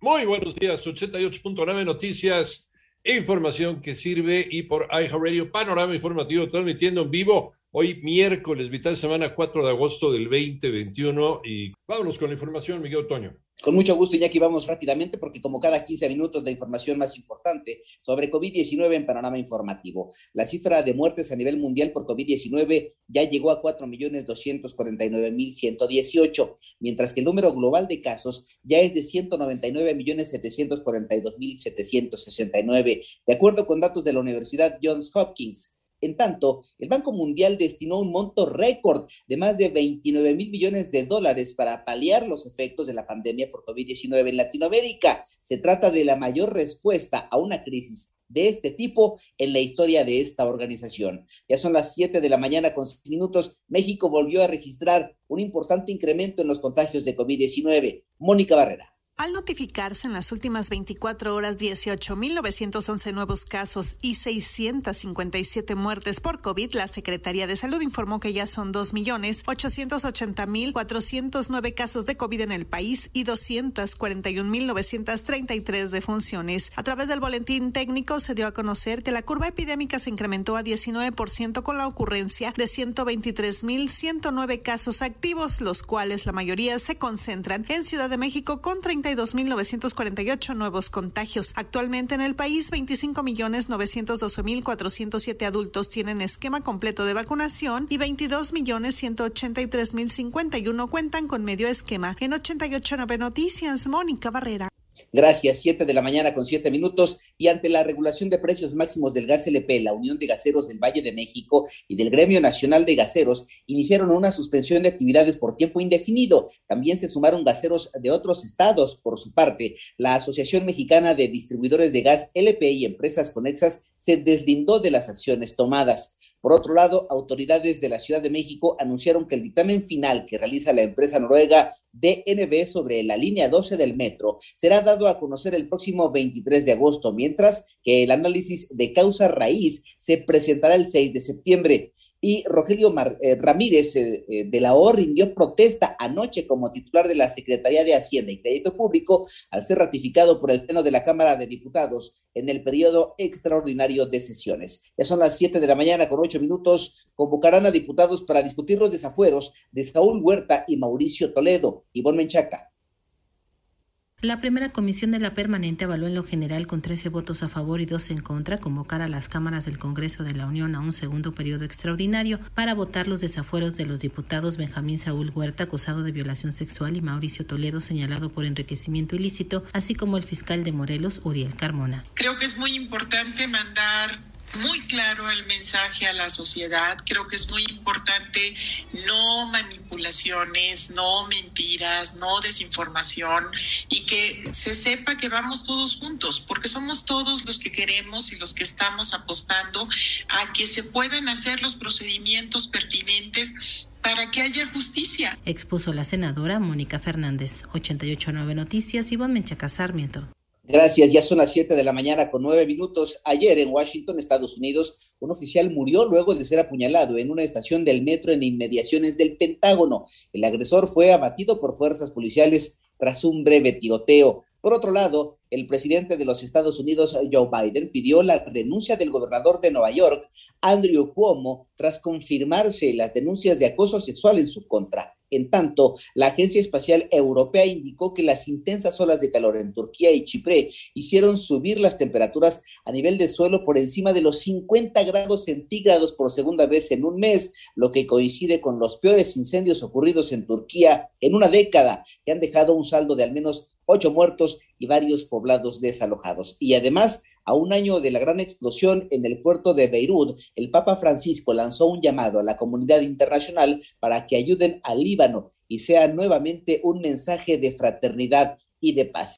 Muy buenos días, 88.9 Noticias, información que sirve y por iHeartRadio Panorama Informativo transmitiendo en vivo hoy miércoles, vital semana 4 de agosto del 2021 y vámonos con la información, Miguel Otoño. Con mucho gusto, Iñaki, vamos rápidamente porque como cada 15 minutos la información más importante sobre COVID-19 en panorama informativo. La cifra de muertes a nivel mundial por COVID-19 ya llegó a 4.249.118, mientras que el número global de casos ya es de 199.742.769, de acuerdo con datos de la Universidad Johns Hopkins. En tanto, el Banco Mundial destinó un monto récord de más de 29 mil millones de dólares para paliar los efectos de la pandemia por COVID-19 en Latinoamérica. Se trata de la mayor respuesta a una crisis de este tipo en la historia de esta organización. Ya son las 7 de la mañana con 6 minutos. México volvió a registrar un importante incremento en los contagios de COVID-19. Mónica Barrera. Al notificarse en las últimas 24 horas 18.911 nuevos casos y 657 muertes por COVID, la Secretaría de Salud informó que ya son 2.880.409 casos de COVID en el país y 241.933 defunciones. A través del boletín técnico se dio a conocer que la curva epidémica se incrementó a 19% con la ocurrencia de 123.109 casos activos, los cuales la mayoría se concentran en Ciudad de México con 30 32.948 nuevos contagios. Actualmente en el país, 25.912.407 adultos tienen esquema completo de vacunación y 22.183.051 cuentan con medio esquema. En 88.9 Noticias, Mónica Barrera. Gracias, siete de la mañana con siete minutos. Y ante la regulación de precios máximos del gas LP, la Unión de Gaseros del Valle de México y del Gremio Nacional de Gaseros iniciaron una suspensión de actividades por tiempo indefinido. También se sumaron gaseros de otros estados. Por su parte, la Asociación Mexicana de Distribuidores de Gas LP y empresas conexas se deslindó de las acciones tomadas. Por otro lado, autoridades de la Ciudad de México anunciaron que el dictamen final que realiza la empresa noruega DNB sobre la línea 12 del metro será dado a conocer el próximo 23 de agosto, mientras que el análisis de causa raíz se presentará el 6 de septiembre y Rogelio eh, Ramírez eh, eh, de la O rindió protesta anoche como titular de la Secretaría de Hacienda y Crédito Público al ser ratificado por el Pleno de la Cámara de Diputados en el periodo extraordinario de sesiones. Ya son las 7 de la mañana con 8 minutos. Convocarán a diputados para discutir los desafueros de Saúl Huerta y Mauricio Toledo. Ivonne Menchaca. La primera comisión de la permanente avaló en lo general con 13 votos a favor y dos en contra convocar a las cámaras del Congreso de la Unión a un segundo periodo extraordinario para votar los desafueros de los diputados Benjamín Saúl Huerta, acusado de violación sexual, y Mauricio Toledo, señalado por enriquecimiento ilícito, así como el fiscal de Morelos, Uriel Carmona. Creo que es muy importante mandar muy claro el mensaje a la sociedad. Creo que es muy importante no manipulaciones, no mentiras, no desinformación y que se sepa que vamos todos juntos, porque somos todos los que queremos y los que estamos apostando a que se puedan hacer los procedimientos pertinentes para que haya justicia. Expuso la senadora Mónica Fernández, 889 Noticias, Ivonne Menchaca Sarmiento. Gracias, ya son las 7 de la mañana con nueve minutos. Ayer en Washington, Estados Unidos, un oficial murió luego de ser apuñalado en una estación del metro en inmediaciones del Pentágono. El agresor fue abatido por fuerzas policiales tras un breve tiroteo. Por otro lado, el presidente de los Estados Unidos, Joe Biden, pidió la renuncia del gobernador de Nueva York, Andrew Cuomo, tras confirmarse las denuncias de acoso sexual en su contra. En tanto, la Agencia Espacial Europea indicó que las intensas olas de calor en Turquía y Chipre hicieron subir las temperaturas a nivel de suelo por encima de los 50 grados centígrados por segunda vez en un mes, lo que coincide con los peores incendios ocurridos en Turquía en una década, que han dejado un saldo de al menos ocho muertos y varios poblados desalojados. Y además, a un año de la gran explosión en el puerto de Beirut, el Papa Francisco lanzó un llamado a la comunidad internacional para que ayuden al Líbano y sea nuevamente un mensaje de fraternidad y de paz.